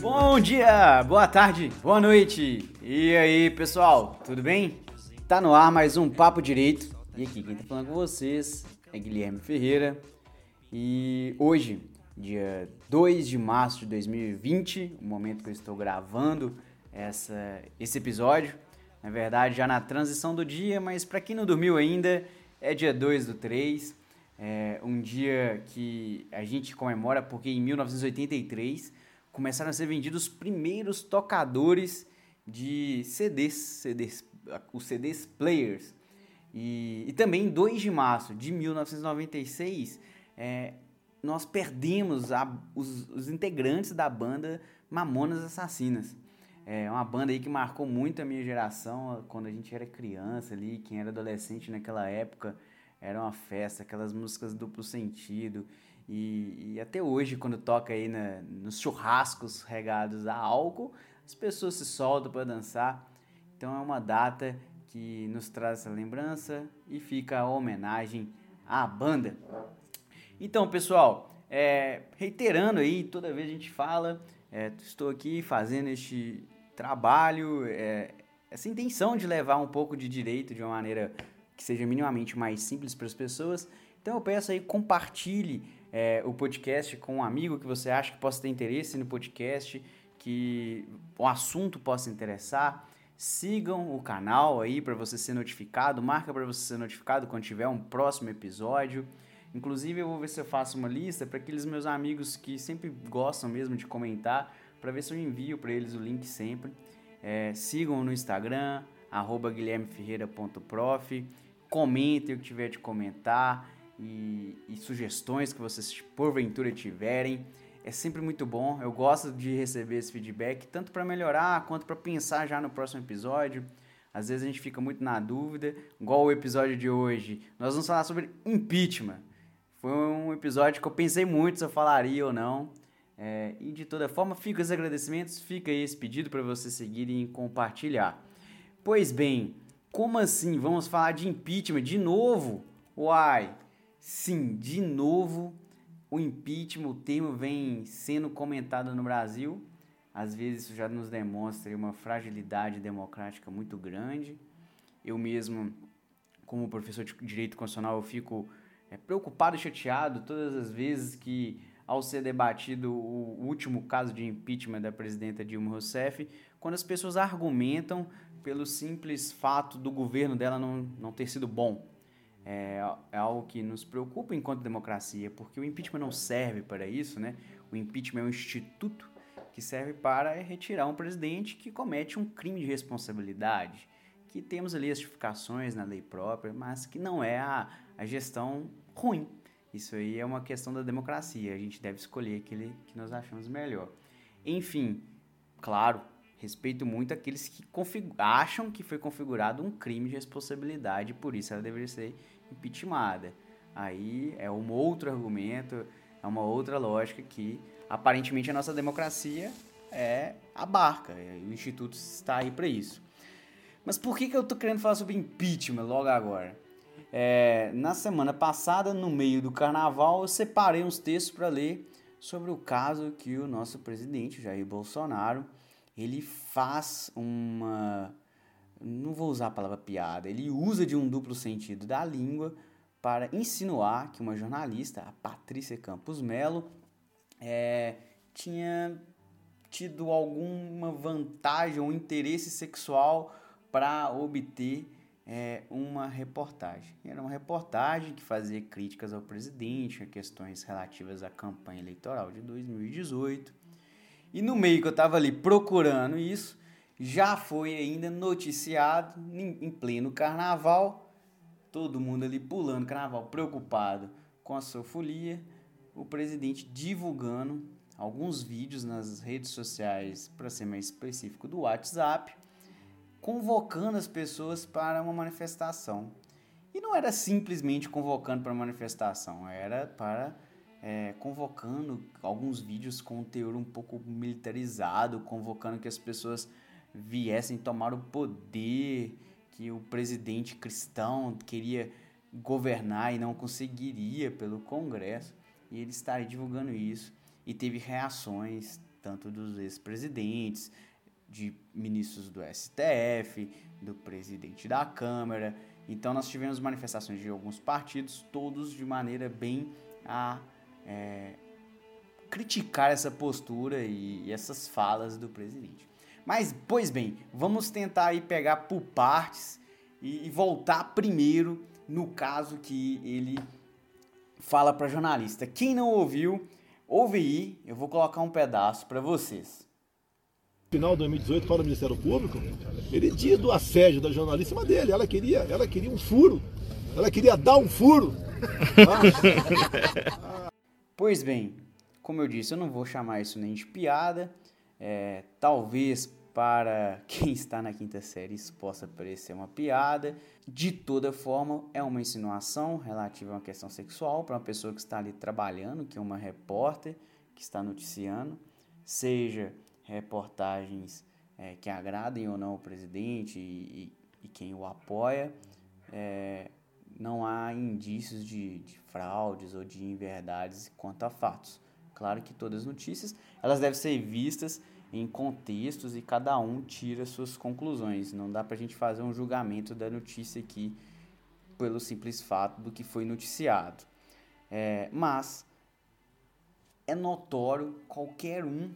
Bom dia, boa tarde, boa noite. E aí, pessoal, tudo bem? Tá no ar mais um Papo Direito. E aqui quem tá falando com vocês é Guilherme Ferreira. E hoje, dia 2 de março de 2020, o momento que eu estou gravando essa, esse episódio, na verdade já na transição do dia, mas para quem não dormiu ainda, é dia 2 do 3, é um dia que a gente comemora porque em 1983 começaram a ser vendidos os primeiros tocadores de CDs, CDs os CDs players. E, e também em 2 de março de 1996, é, nós perdemos a, os, os, integrantes da banda Mamonas Assassinas. É uma banda aí que marcou muito a minha geração quando a gente era criança ali, quem era adolescente naquela época, era uma festa, aquelas músicas duplo sentido. E, e até hoje, quando toca aí na, nos churrascos regados a álcool, as pessoas se soltam para dançar. Então é uma data que nos traz essa lembrança e fica a homenagem à banda. Então, pessoal, é, reiterando aí, toda vez a gente fala, é, estou aqui fazendo este trabalho, é, essa intenção de levar um pouco de direito de uma maneira que seja minimamente mais simples para as pessoas. Então eu peço aí, compartilhe é, o podcast com um amigo que você acha que possa ter interesse no podcast, que o assunto possa interessar. Sigam o canal aí para você ser notificado, marca para você ser notificado quando tiver um próximo episódio. Inclusive eu vou ver se eu faço uma lista para aqueles meus amigos que sempre gostam mesmo de comentar, para ver se eu envio para eles o link sempre. É, sigam no Instagram, guilhermeferreira.prof, comentem o que tiver de comentar e, e sugestões que vocês porventura tiverem. É sempre muito bom, eu gosto de receber esse feedback, tanto para melhorar quanto para pensar já no próximo episódio. Às vezes a gente fica muito na dúvida, igual o episódio de hoje. Nós vamos falar sobre impeachment. Foi um episódio que eu pensei muito se eu falaria ou não. É, e de toda forma, fica os agradecimentos, fica esse pedido para vocês seguirem e compartilhar. Pois bem, como assim? Vamos falar de impeachment de novo? Uai, sim, de novo o impeachment, o termo vem sendo comentado no Brasil. Às vezes isso já nos demonstra uma fragilidade democrática muito grande. Eu mesmo, como professor de direito constitucional, eu fico é, preocupado e chateado todas as vezes que, ao ser debatido o último caso de impeachment da presidenta Dilma Rousseff, quando as pessoas argumentam pelo simples fato do governo dela não, não ter sido bom. É, é algo que nos preocupa enquanto democracia, porque o impeachment não serve para isso, né? O impeachment é um instituto que serve para retirar um presidente que comete um crime de responsabilidade, que temos ali as justificações na lei própria, mas que não é a, a gestão ruim. Isso aí é uma questão da democracia, a gente deve escolher aquele que nós achamos melhor. Enfim, claro, respeito muito aqueles que acham que foi configurado um crime de responsabilidade, por isso ela deveria ser impeachmentada. Aí é um outro argumento, é uma outra lógica que aparentemente a nossa democracia é abarca, o Instituto está aí para isso. Mas por que, que eu estou querendo falar sobre impeachment logo agora? É, na semana passada, no meio do carnaval, eu separei uns textos para ler sobre o caso que o nosso presidente, Jair Bolsonaro, ele faz uma. Não vou usar a palavra piada, ele usa de um duplo sentido da língua para insinuar que uma jornalista, a Patrícia Campos Melo, é, tinha tido alguma vantagem ou interesse sexual para obter é, uma reportagem. Era uma reportagem que fazia críticas ao presidente, a questões relativas à campanha eleitoral de 2018. E no meio que eu estava ali procurando isso, já foi ainda noticiado em pleno carnaval, todo mundo ali pulando carnaval, preocupado com a sua folia, o presidente divulgando alguns vídeos nas redes sociais, para ser mais específico, do WhatsApp, convocando as pessoas para uma manifestação. E não era simplesmente convocando para manifestação, era para é, convocando alguns vídeos com um teor um pouco militarizado, convocando que as pessoas viessem tomar o poder, que o presidente cristão queria governar e não conseguiria pelo Congresso. e ele estaria divulgando isso e teve reações tanto dos ex-presidentes, de ministros do STF, do presidente da Câmara. Então nós tivemos manifestações de alguns partidos, todos de maneira bem a é, criticar essa postura e, e, essas falas do presidente. Mas, pois bem, vamos tentar aí pegar por partes e, e voltar primeiro no caso que ele fala para jornalista. Quem não ouviu, ouve aí, eu vou colocar um pedaço para vocês. Final de 2018 para o Ministério Público, ele diz do assédio da jornalista dele, ela queria, ela queria um furo, ela queria dar um furo. pois bem, como eu disse, eu não vou chamar isso nem de piada, é, talvez para quem está na quinta série isso possa parecer uma piada. De toda forma, é uma insinuação relativa a uma questão sexual para uma pessoa que está ali trabalhando, que é uma repórter que está noticiando, seja reportagens é, que agradem ou não o presidente e, e, e quem o apoia. É, não há indícios de, de fraudes ou de inverdades quanto a fatos. Claro que todas as notícias elas devem ser vistas em contextos e cada um tira suas conclusões. Não dá para a gente fazer um julgamento da notícia aqui pelo simples fato do que foi noticiado. É, mas é notório qualquer um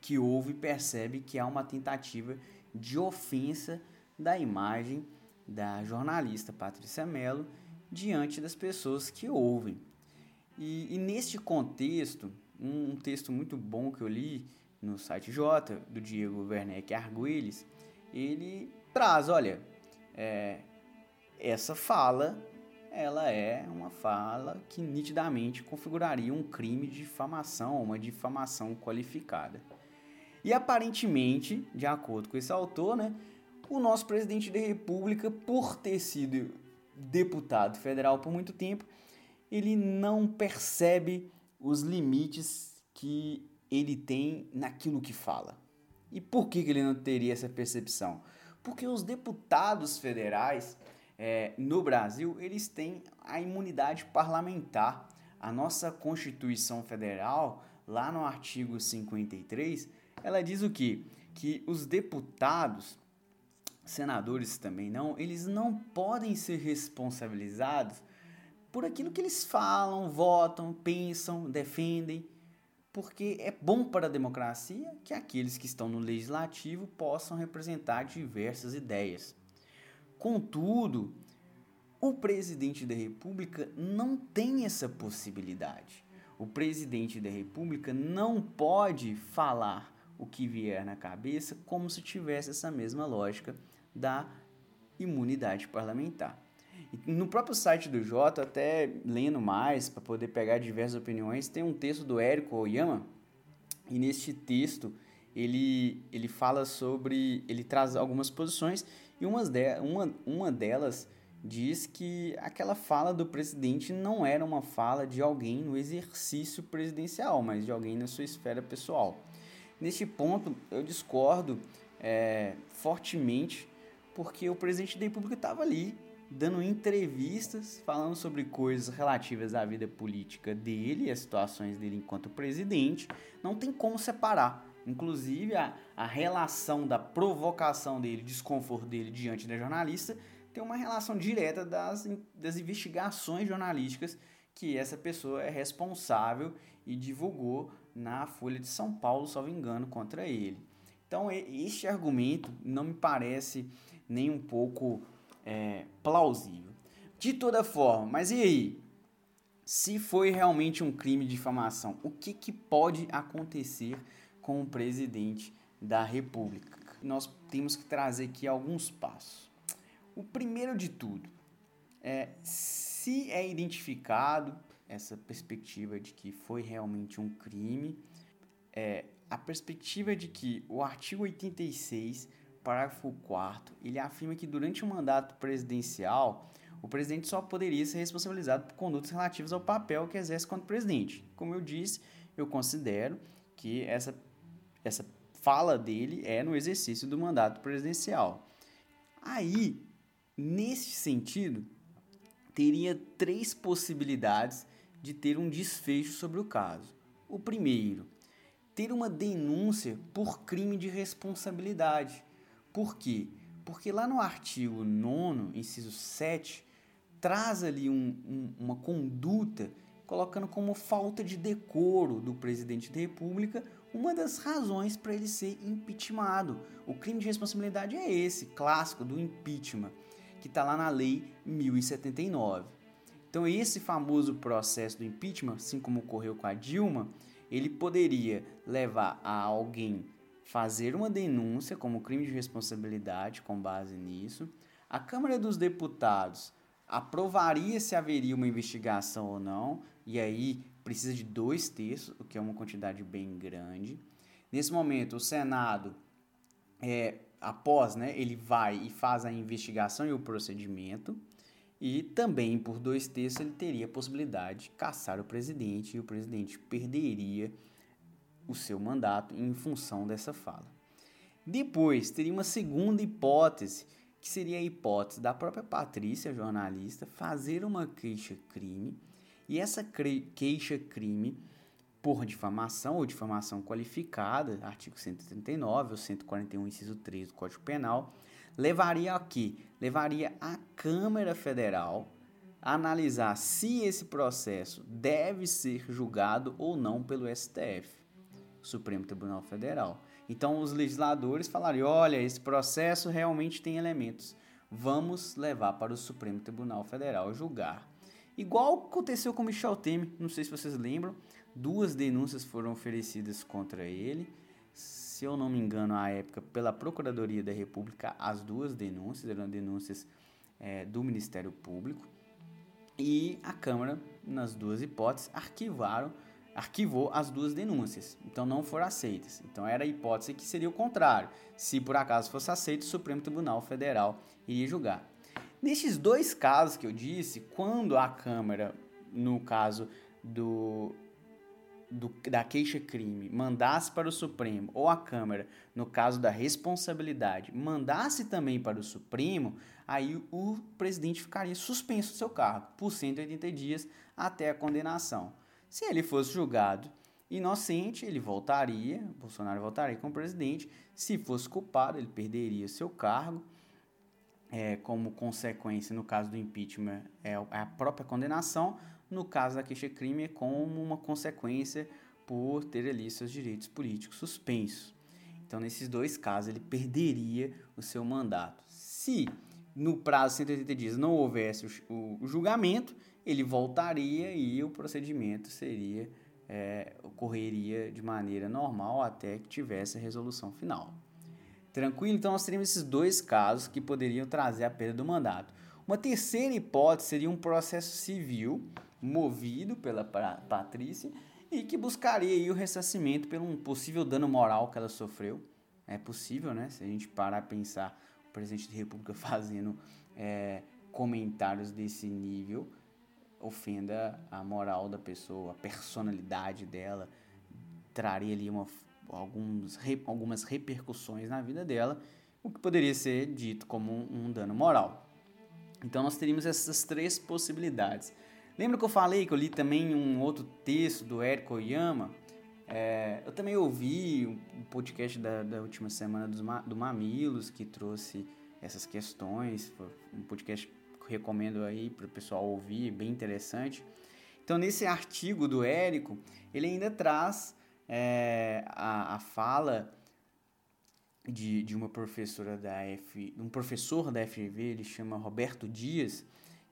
que ouve percebe que há uma tentativa de ofensa da imagem da jornalista Patrícia Mello diante das pessoas que ouvem. E, e neste contexto, um, um texto muito bom que eu li no site J, do Diego Werneck Arguelles, ele traz, olha, é, essa fala, ela é uma fala que nitidamente configuraria um crime de difamação, uma difamação qualificada. E aparentemente, de acordo com esse autor, né, o nosso presidente da República, por ter sido deputado federal por muito tempo, ele não percebe os limites que ele tem naquilo que fala. E por que, que ele não teria essa percepção? Porque os deputados federais é, no Brasil, eles têm a imunidade parlamentar. A nossa Constituição Federal, lá no artigo 53, ela diz o quê? Que os deputados, senadores também não, eles não podem ser responsabilizados por aquilo que eles falam, votam, pensam, defendem porque é bom para a democracia que aqueles que estão no legislativo possam representar diversas ideias. Contudo, o presidente da República não tem essa possibilidade. O presidente da República não pode falar o que vier na cabeça como se tivesse essa mesma lógica da imunidade parlamentar. No próprio site do Jota, até lendo mais para poder pegar diversas opiniões, tem um texto do Érico Oyama, e neste texto ele, ele fala sobre. ele traz algumas posições, e umas de, uma, uma delas diz que aquela fala do presidente não era uma fala de alguém no exercício presidencial, mas de alguém na sua esfera pessoal. Neste ponto, eu discordo é, fortemente, porque o presidente da República estava ali dando entrevistas falando sobre coisas relativas à vida política dele, as situações dele enquanto presidente. Não tem como separar. Inclusive, a, a relação da provocação dele, desconforto dele diante da jornalista, tem uma relação direta das, das investigações jornalísticas que essa pessoa é responsável e divulgou na Folha de São Paulo, salvo engano, contra ele. Então, este argumento não me parece nem um pouco é, plausível. De toda forma, mas e aí? Se foi realmente um crime de difamação, o que, que pode acontecer com o presidente da República? Nós temos que trazer aqui alguns passos. O primeiro de tudo é se é identificado essa perspectiva de que foi realmente um crime, é, a perspectiva de que o artigo 86 parágrafo 4 ele afirma que durante o mandato presidencial, o presidente só poderia ser responsabilizado por condutas relativas ao papel que exerce quanto presidente. Como eu disse, eu considero que essa, essa fala dele é no exercício do mandato presidencial. Aí, nesse sentido, teria três possibilidades de ter um desfecho sobre o caso. O primeiro, ter uma denúncia por crime de responsabilidade. Por quê? Porque lá no artigo 9, inciso 7, traz ali um, um, uma conduta colocando como falta de decoro do presidente da República uma das razões para ele ser impeachmentado. O crime de responsabilidade é esse, clássico do impeachment, que está lá na Lei 1079. Então, esse famoso processo do impeachment, assim como ocorreu com a Dilma, ele poderia levar a alguém fazer uma denúncia como crime de responsabilidade com base nisso. A Câmara dos Deputados aprovaria se haveria uma investigação ou não, e aí precisa de dois terços, o que é uma quantidade bem grande. Nesse momento, o Senado, é, após, né, ele vai e faz a investigação e o procedimento, e também por dois terços ele teria a possibilidade de caçar o presidente, e o presidente perderia o seu mandato em função dessa fala. Depois, teria uma segunda hipótese, que seria a hipótese da própria Patrícia, jornalista, fazer uma queixa-crime, e essa queixa-crime por difamação ou difamação qualificada, artigo 139 ou 141, inciso 3 do Código Penal, levaria a quê? Levaria a Câmara Federal a analisar se esse processo deve ser julgado ou não pelo STF, Supremo Tribunal Federal. Então os legisladores falariam: olha, esse processo realmente tem elementos, vamos levar para o Supremo Tribunal Federal julgar. Igual aconteceu com Michel Temer, não sei se vocês lembram, duas denúncias foram oferecidas contra ele. Se eu não me engano, à época, pela Procuradoria da República, as duas denúncias eram denúncias é, do Ministério Público. E a Câmara, nas duas hipóteses, arquivaram arquivou as duas denúncias, então não foram aceitas. Então era a hipótese que seria o contrário. Se por acaso fosse aceito, o Supremo Tribunal Federal iria julgar. Nestes dois casos que eu disse, quando a Câmara, no caso do, do, da queixa-crime, mandasse para o Supremo, ou a Câmara, no caso da responsabilidade, mandasse também para o Supremo, aí o presidente ficaria suspenso do seu cargo por 180 dias até a condenação. Se ele fosse julgado inocente, ele voltaria, Bolsonaro voltaria como presidente. Se fosse culpado, ele perderia seu cargo. É, como consequência, no caso do impeachment, é, é a própria condenação. No caso da queixa-crime, é como uma consequência por ter ali seus direitos políticos suspensos. Então, nesses dois casos, ele perderia o seu mandato. Se no prazo de 180 dias não houvesse o, o julgamento, ele voltaria e o procedimento seria é, ocorreria de maneira normal até que tivesse a resolução final. Tranquilo? Então nós teríamos esses dois casos que poderiam trazer a perda do mandato. Uma terceira hipótese seria um processo civil movido pela Patrícia e que buscaria o ressarcimento pelo um possível dano moral que ela sofreu. É possível, né? Se a gente parar a pensar o presidente da República fazendo é, comentários desse nível, ofenda a moral da pessoa, a personalidade dela, traria ali uma, alguns, algumas repercussões na vida dela, o que poderia ser dito como um, um dano moral. Então nós teríamos essas três possibilidades. Lembra que eu falei que eu li também um outro texto do Érico Oyama? É, eu também ouvi um podcast da, da última semana dos, do Mamilos que trouxe essas questões. Um podcast recomendo aí para o pessoal ouvir, bem interessante. Então, nesse artigo do Érico, ele ainda traz é, a, a fala de, de uma professora da F, um professor da FGV, ele chama Roberto Dias,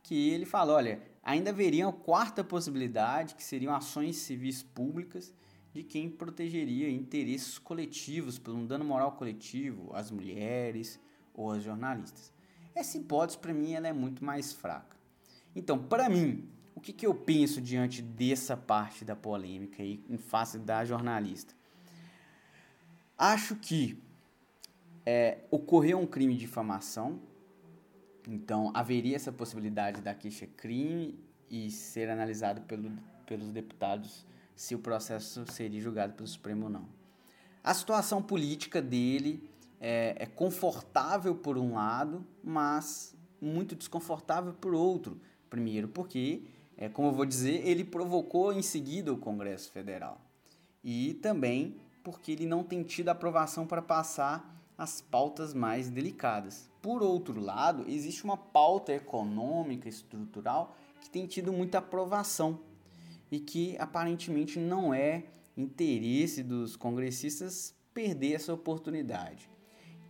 que ele fala, olha, ainda haveria uma quarta possibilidade, que seriam ações civis públicas de quem protegeria interesses coletivos por um dano moral coletivo, as mulheres ou as jornalistas. Essa hipótese, para mim, ela é muito mais fraca. Então, para mim, o que, que eu penso diante dessa parte da polêmica aí, em face da jornalista? Acho que é, ocorreu um crime de difamação, então haveria essa possibilidade da queixa-crime e ser analisado pelo, pelos deputados se o processo seria julgado pelo Supremo ou não. A situação política dele é, é confortável por um lado, mas muito desconfortável por outro. Primeiro, porque é, como eu vou dizer, ele provocou em seguida o Congresso Federal. E também porque ele não tem tido aprovação para passar as pautas mais delicadas. Por outro lado, existe uma pauta econômica estrutural que tem tido muita aprovação e que aparentemente não é interesse dos congressistas perder essa oportunidade.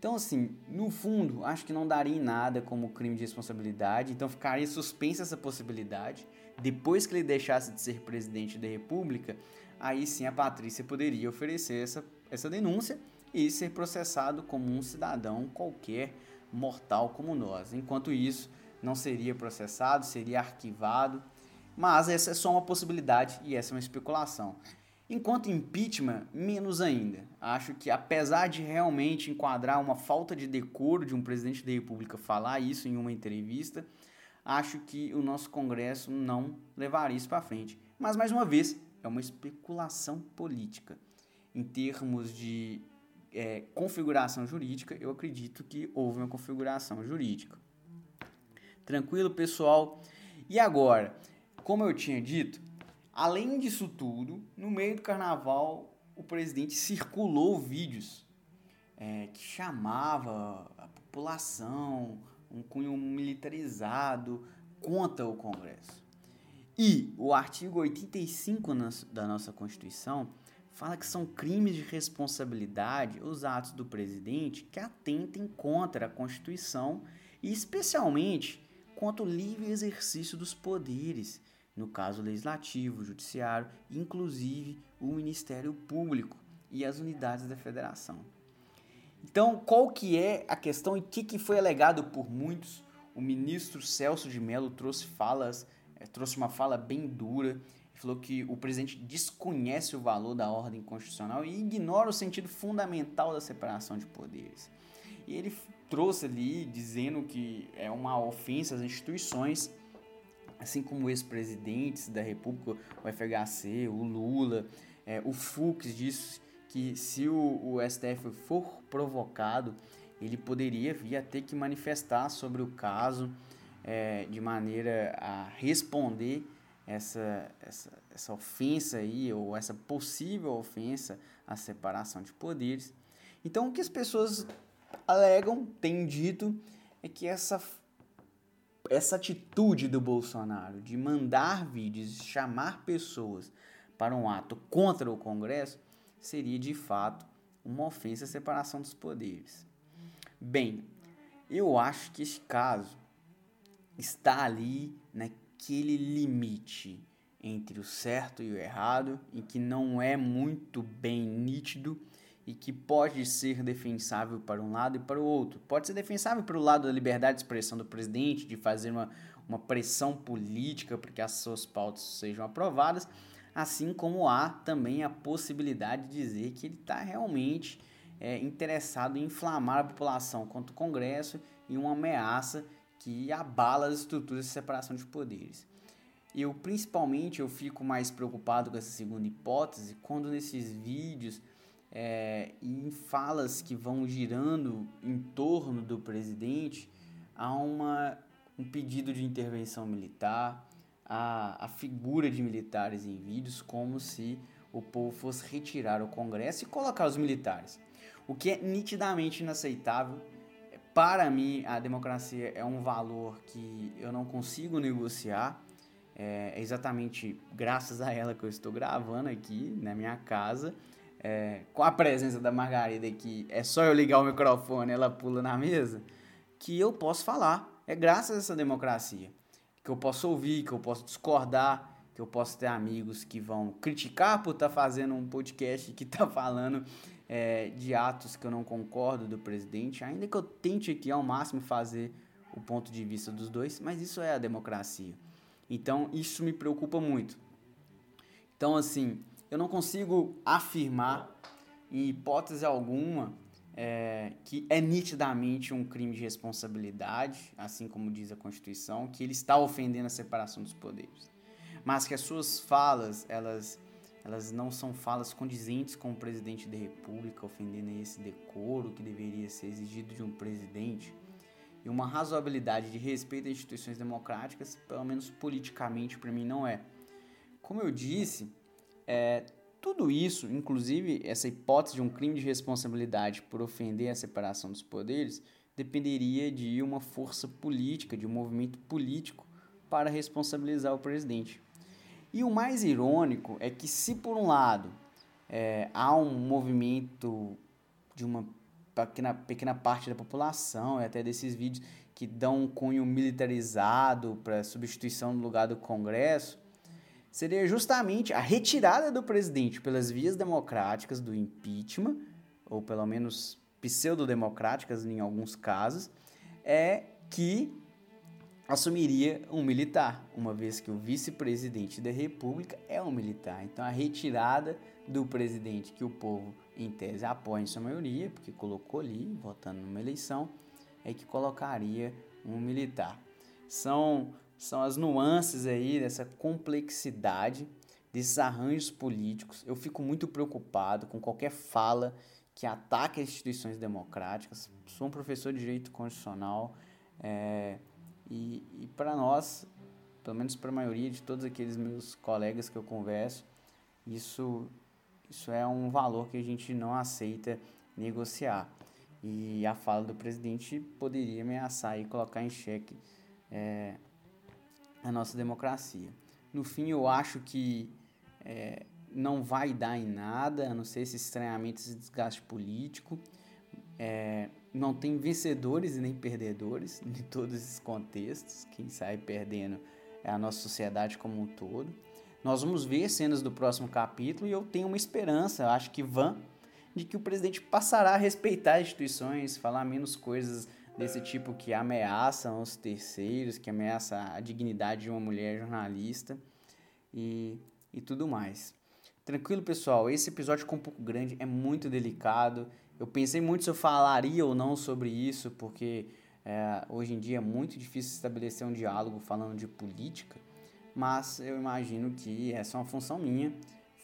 Então, assim, no fundo, acho que não daria em nada como crime de responsabilidade, então ficaria suspensa essa possibilidade. Depois que ele deixasse de ser presidente da República, aí sim a Patrícia poderia oferecer essa, essa denúncia e ser processado como um cidadão qualquer mortal como nós. Enquanto isso, não seria processado, seria arquivado. Mas essa é só uma possibilidade e essa é uma especulação. Enquanto impeachment, menos ainda. Acho que apesar de realmente enquadrar uma falta de decoro de um presidente da República falar isso em uma entrevista, acho que o nosso Congresso não levaria isso para frente. Mas mais uma vez, é uma especulação política. Em termos de é, configuração jurídica, eu acredito que houve uma configuração jurídica. Tranquilo, pessoal? E agora, como eu tinha dito, Além disso tudo, no meio do carnaval, o presidente circulou vídeos é, que chamava a população, um cunho militarizado, contra o Congresso. E o artigo 85 da nossa Constituição fala que são crimes de responsabilidade os atos do presidente que atentem contra a Constituição e, especialmente, contra o livre exercício dos poderes no caso legislativo, judiciário, inclusive o Ministério Público e as unidades da federação. Então, qual que é a questão e o que, que foi alegado por muitos? O ministro Celso de Mello trouxe falas, é, trouxe uma fala bem dura, falou que o presidente desconhece o valor da ordem constitucional e ignora o sentido fundamental da separação de poderes. E ele trouxe ali dizendo que é uma ofensa às instituições assim como ex-presidentes da República, o FHC, o Lula, é, o Fux disse que se o, o STF for provocado, ele poderia vir a ter que manifestar sobre o caso é, de maneira a responder essa, essa, essa ofensa aí, ou essa possível ofensa à separação de poderes. Então, o que as pessoas alegam, têm dito, é que essa essa atitude do Bolsonaro de mandar vídeos, chamar pessoas para um ato contra o Congresso, seria de fato uma ofensa à separação dos poderes. Bem, eu acho que esse caso está ali naquele limite entre o certo e o errado, em que não é muito bem nítido e que pode ser defensável para um lado e para o outro. Pode ser defensável para o lado da liberdade de expressão do presidente, de fazer uma, uma pressão política para que as suas pautas sejam aprovadas, assim como há também a possibilidade de dizer que ele está realmente é, interessado em inflamar a população contra o Congresso e uma ameaça que abala as estruturas de separação de poderes. Eu, principalmente, eu fico mais preocupado com essa segunda hipótese quando nesses vídeos é, em falas que vão girando em torno do presidente, há uma, um pedido de intervenção militar, a, a figura de militares em vídeos, como se o povo fosse retirar o Congresso e colocar os militares. O que é nitidamente inaceitável. Para mim, a democracia é um valor que eu não consigo negociar. É exatamente graças a ela que eu estou gravando aqui na minha casa é, com a presença da Margarida que é só eu ligar o microfone ela pula na mesa, que eu posso falar. É graças a essa democracia que eu posso ouvir, que eu posso discordar, que eu posso ter amigos que vão criticar por estar tá fazendo um podcast que está falando é, de atos que eu não concordo do presidente, ainda que eu tente aqui ao máximo fazer o ponto de vista dos dois, mas isso é a democracia. Então isso me preocupa muito. Então assim, eu não consigo afirmar, em hipótese alguma, é, que é nitidamente um crime de responsabilidade, assim como diz a Constituição, que ele está ofendendo a separação dos poderes. Mas que as suas falas, elas, elas não são falas condizentes com o presidente da República, ofendendo esse decoro que deveria ser exigido de um presidente. e uma razoabilidade de respeito às instituições democráticas, pelo menos politicamente, para mim não é. Como eu disse, é, tudo isso, inclusive essa hipótese de um crime de responsabilidade por ofender a separação dos poderes, dependeria de uma força política, de um movimento político para responsabilizar o presidente. E o mais irônico é que, se por um lado é, há um movimento de uma pequena, pequena parte da população, e até desses vídeos que dão um cunho militarizado para substituição do lugar do Congresso, seria justamente a retirada do presidente pelas vias democráticas do impeachment, ou pelo menos pseudo-democráticas em alguns casos, é que assumiria um militar, uma vez que o vice-presidente da República é um militar. Então a retirada do presidente que o povo em tese apoia em sua maioria, porque colocou ali, votando numa eleição, é que colocaria um militar. São são as nuances aí dessa complexidade desses arranjos políticos. Eu fico muito preocupado com qualquer fala que ataque as instituições democráticas. Sou um professor de direito constitucional é, e, e para nós, pelo menos para a maioria de todos aqueles meus colegas que eu converso, isso, isso é um valor que a gente não aceita negociar. E a fala do presidente poderia ameaçar e colocar em xeque é, a nossa democracia. No fim, eu acho que é, não vai dar em nada, a não ser esse estranhamento, esse desgaste político. É, não tem vencedores e nem perdedores em todos esses contextos. Quem sai perdendo é a nossa sociedade como um todo. Nós vamos ver cenas do próximo capítulo e eu tenho uma esperança, acho que vã, de que o presidente passará a respeitar as instituições, falar menos coisas desse tipo que ameaçam os terceiros, que ameaça a dignidade de uma mulher jornalista e, e tudo mais. Tranquilo, pessoal? Esse episódio ficou um pouco grande, é muito delicado. Eu pensei muito se eu falaria ou não sobre isso, porque é, hoje em dia é muito difícil estabelecer um diálogo falando de política, mas eu imagino que essa é uma função minha.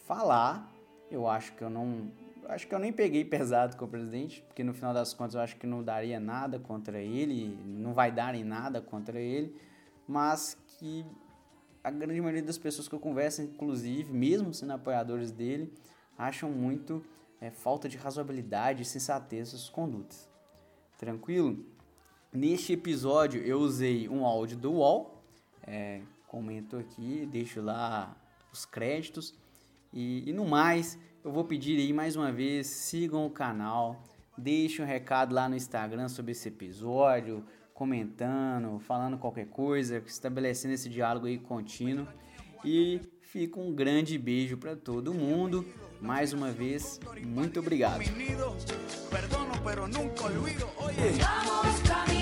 Falar, eu acho que eu não, acho que eu nem peguei pesado com o presidente, porque no final das contas eu acho que não daria nada contra ele, não vai dar em nada contra ele, mas que a grande maioria das pessoas que eu converso, inclusive, mesmo sendo apoiadores dele, acham muito é, falta de razoabilidade e sensatez suas condutas. Tranquilo? Neste episódio eu usei um áudio do UOL, é, comento aqui, deixo lá os créditos e, e no mais eu vou pedir aí mais uma vez, sigam o canal, deixem um recado lá no Instagram sobre esse episódio, comentando, falando qualquer coisa, estabelecendo esse diálogo aí contínuo. E fica um grande beijo para todo mundo. Mais uma vez, muito obrigado. Vamos caminhar.